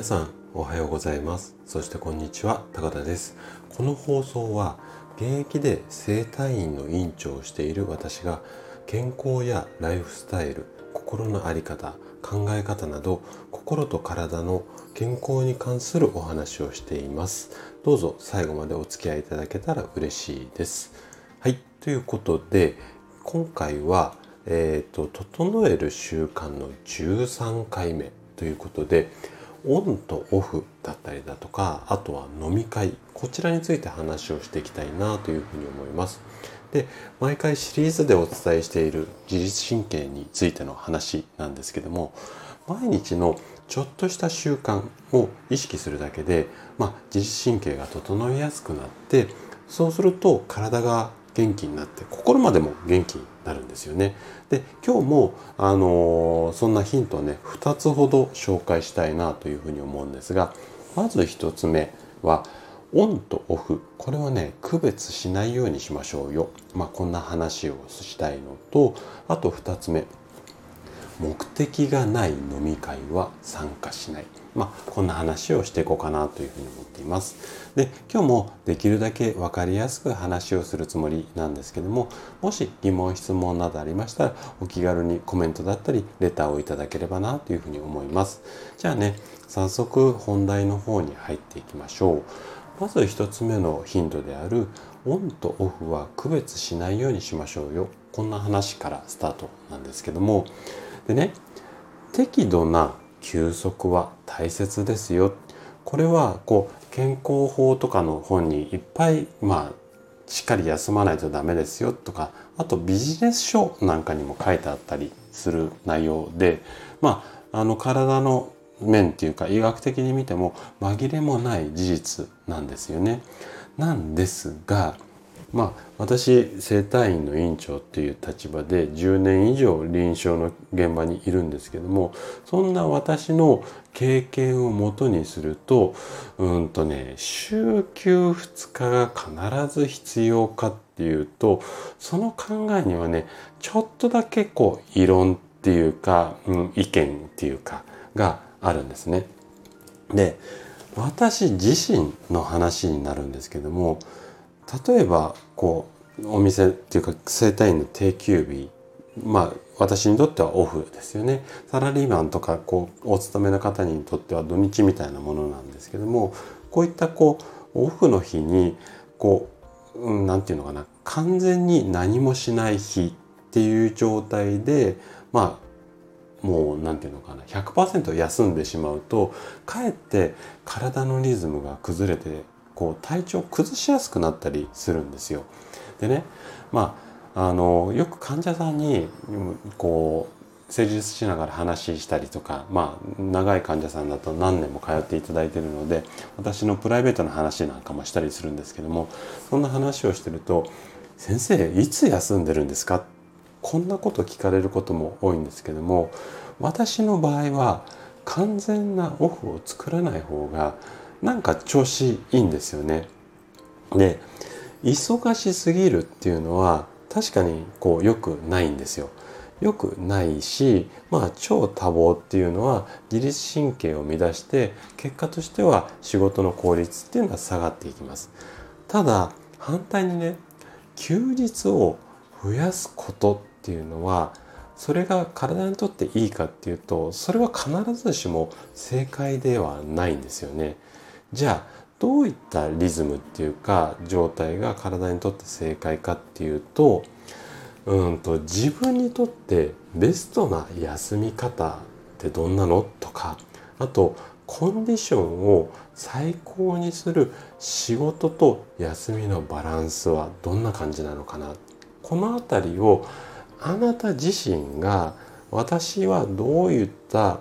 皆さんおはようございます。そしてこんにちは高田です。この放送は現役で整体院の院長をしている私が健康やライフスタイル心の在り方考え方など心と体の健康に関するお話をしています。どうぞ最後までお付き合いいただけたら嬉しいです。はいということで今回はえー、と整える習慣の13回目ということでオンとオフだったりだとかあとは飲み会こちらについて話をしていきたいなというふうに思います。で毎回シリーズでお伝えしている自律神経についての話なんですけども毎日のちょっとした習慣を意識するだけで、まあ、自律神経が整いやすくなってそうすると体が元気になって心までも元気になるんですよね。で今日も、あのー、そんなヒントをね2つほど紹介したいなというふうに思うんですがまず1つ目はオンとオフこれはね区別しないようにしましょうよ。まあ、こんな話をしたいのとあと2つ目目的がない飲み会は参加しない。まあ、こんな話をしていこうかなというふうに思っています。で、今日もできるだけ分かりやすく話をするつもりなんですけども、もし疑問、質問などありましたら、お気軽にコメントだったり、レターをいただければなというふうに思います。じゃあね、早速本題の方に入っていきましょう。まず1つ目のヒントである、オンとオフは区別しないようにしましょうよ。こんな話からスタートなんですけども、でね適度な休息は大切ですよこれはこう健康法とかの本にいっぱいまあしっかり休まないとダメですよとかあとビジネス書なんかにも書いてあったりする内容でまああの体の面っていうか医学的に見ても紛れもない事実なんですよね。なんですがまあ私整体院の院長っていう立場で10年以上臨床の現場にいるんですけどもそんな私の経験をもとにするとうんとね週休2日が必ず必要かっていうとその考えにはねちょっとだけこう異論っていうか、うん、意見っていうかがあるんですね。で私自身の話になるんですけども例えばこうお店っていうか整体院の定休日まあ私にとってはオフですよね。サラリーマンとかこうお勤めの方にとっては土日みたいなものなんですけどもこういったこうオフの日にこう何、うん、て言うのかな完全に何もしない日っていう状態でまあもう何て言うのかな100%休んでしまうとかえって体のリズムが崩れてこう体調崩しやすくなったりするんですよ。でねまああのよく患者さんにこう施術しながら話したりとかまあ長い患者さんだと何年も通っていただいてるので私のプライベートな話なんかもしたりするんですけどもそんな話をしてると「先生いつ休んでるんですか?」こんなこと聞かれることも多いんですけども私の場合は完全なオフを作らない方がなんか調子いいんですよね。で忙しすぎるっていうのは確かにこう良くないんですよ。良くないし、まあ超多忙っていうのは自律神経を乱して結果としては仕事の効率っていうのは下がっていきます。ただ反対にね休日を増やすことっていうのはそれが体にとっていいかっていうとそれは必ずしも正解ではないんですよね。じゃあどういったリズムっていうか状態が体にとって正解かっていうとうんと自分にとってベストな休み方ってどんなのとかあとコンディションを最高にする仕事と休みのバランスはどんな感じなのかな。この辺りをあなた自身が私はどういった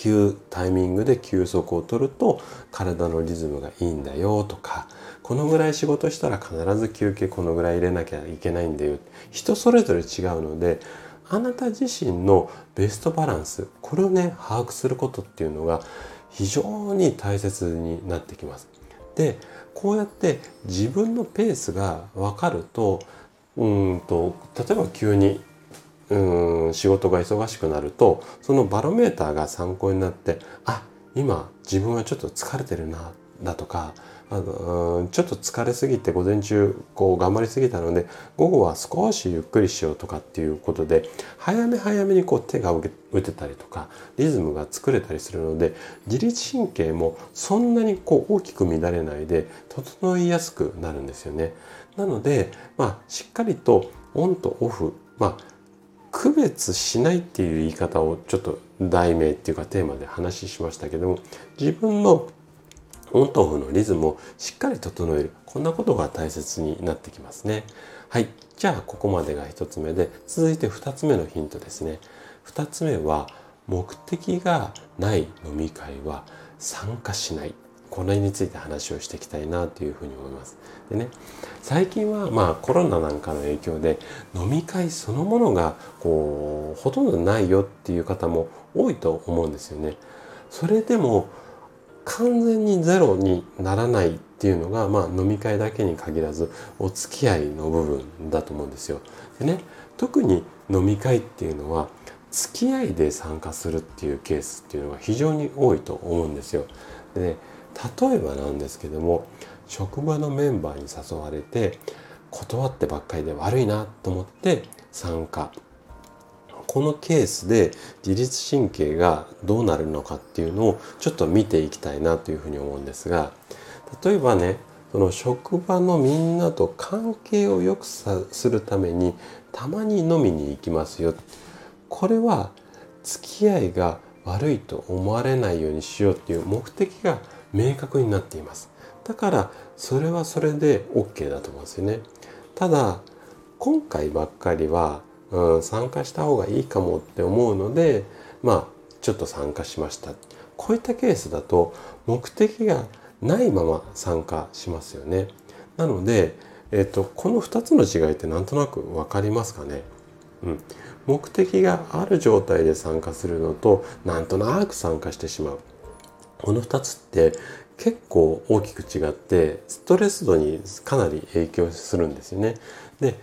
急タイミングで休息を取ると体のリズムがいいんだよとかこのぐらい仕事したら必ず休憩このぐらい入れなきゃいけないんだよ人それぞれ違うのであなた自身のベストバランスこれをね把握することっていうのが非常に大切になってきます。でこうやって自分のペースが分かるとうんと例えば急にうん仕事が忙しくなるとそのバロメーターが参考になってあ今自分はちょっと疲れてるなだとかあのちょっと疲れすぎて午前中こう頑張りすぎたので午後は少しゆっくりしようとかっていうことで早め早めにこう手が打てたりとかリズムが作れたりするので自律神経もそんなにこう大きく乱れないで整いやすくなるんですよね。なので、まあ、しっかりとオンとオフ、まあ、区別しないっていう言い方をちょっと題名っていうかテーマで話しましたけども自分のオンとオフのリズムをしっかり整えるこんなことが大切になってきますね。はい。じゃあここまでが1つ目で続いて2つ目のヒントですね。2つ目は目的がない飲み会は参加しない。これについて話をしていきたいなというふうに思います。でね最近はまあコロナなんかの影響で飲み会そのものがこうほとんどないよっていう方も多いと思うんですよね。それでも完全にゼロにならないっていうのが、まあ、飲み会だけに限らずお付き合いの部分だと思うんですよ。でね特に飲み会っていうのは付き合いで参加するっていうケースっていうのが非常に多いと思うんですよ。でね例えばなんですけども職場のメンバーに誘われて断ってばっかりで悪いなと思って参加。このケースで自律神経がどうなるのかっていうのをちょっと見ていきたいなというふうに思うんですが例えばねその職場のみんなと関係を良くするためにたまに飲みに行きますよ。これは付き合いが悪いと思われないようにしようっていう目的が明確になっています。だからそれはそれで OK だと思うんですよね。ただ今回ばっかりはうん、参加した方がいいかもって思うのでまあちょっと参加しました。こういったケースだと目的がないまま参加しますよね。なので、えっと、この2つの違いってなんとなく分かりますかね、うん、目的がある状態で参加するのとなんとなく参加してしまう。この2つって結構大きく違ってストレス度にかなり影響するんですよね。で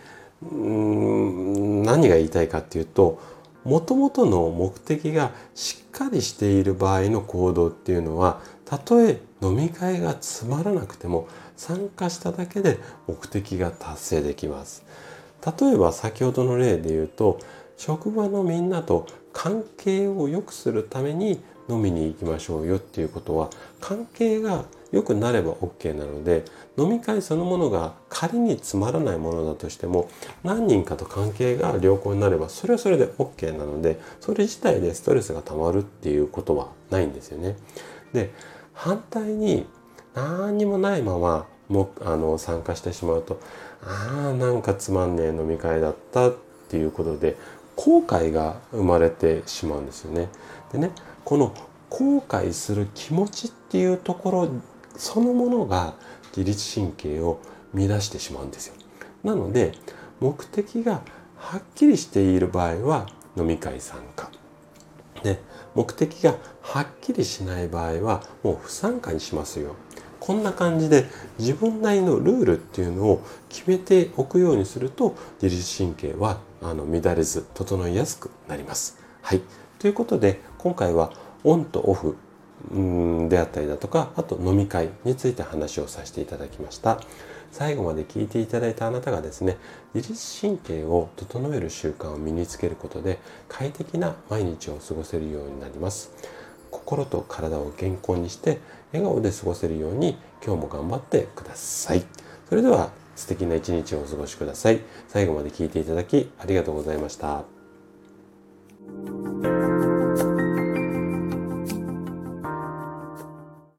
うん何が言いたいかっていうともともとの目的がしっかりしている場合の行動っていうのはたとえ飲み会がつまらなくても参加しただけで目的が達成できます。例えば先ほどの例で言うと職場のみんなと関係を良くするために飲みに行きましょうよっていうことは関係が良くなれば OK なので飲み会そのものが仮につまらないものだとしても何人かと関係が良好になればそれはそれで OK なのでそれ自体でストレスがたまるっていうことはないんですよね。で反対に何にもないままもあの参加してしまうとああなんかつまんねえ飲み会だったっていうことで後悔が生まれてしまうんですよね。でねこの後悔する気持ちっていうところそのものが自律神経を乱してしまうんですよ。なので目的がはっきりしている場合は飲み会参加。で目的がはっきりしない場合はもう不参加にしますよ。こんな感じで自分なりのルールっていうのを決めておくようにすると自律神経はあの乱れず整いやすくなります。はい。ということで今回はオンとオフであったりだとかあと飲み会について話をさせていただきました最後まで聞いていただいたあなたがですね自律神経を整える習慣を身につけることで快適な毎日を過ごせるようになります心と体を健康にして笑顔で過ごせるように今日も頑張ってくださいそれでは素敵な一日をお過ごしください。最後まで聞いていただきありがとうございました。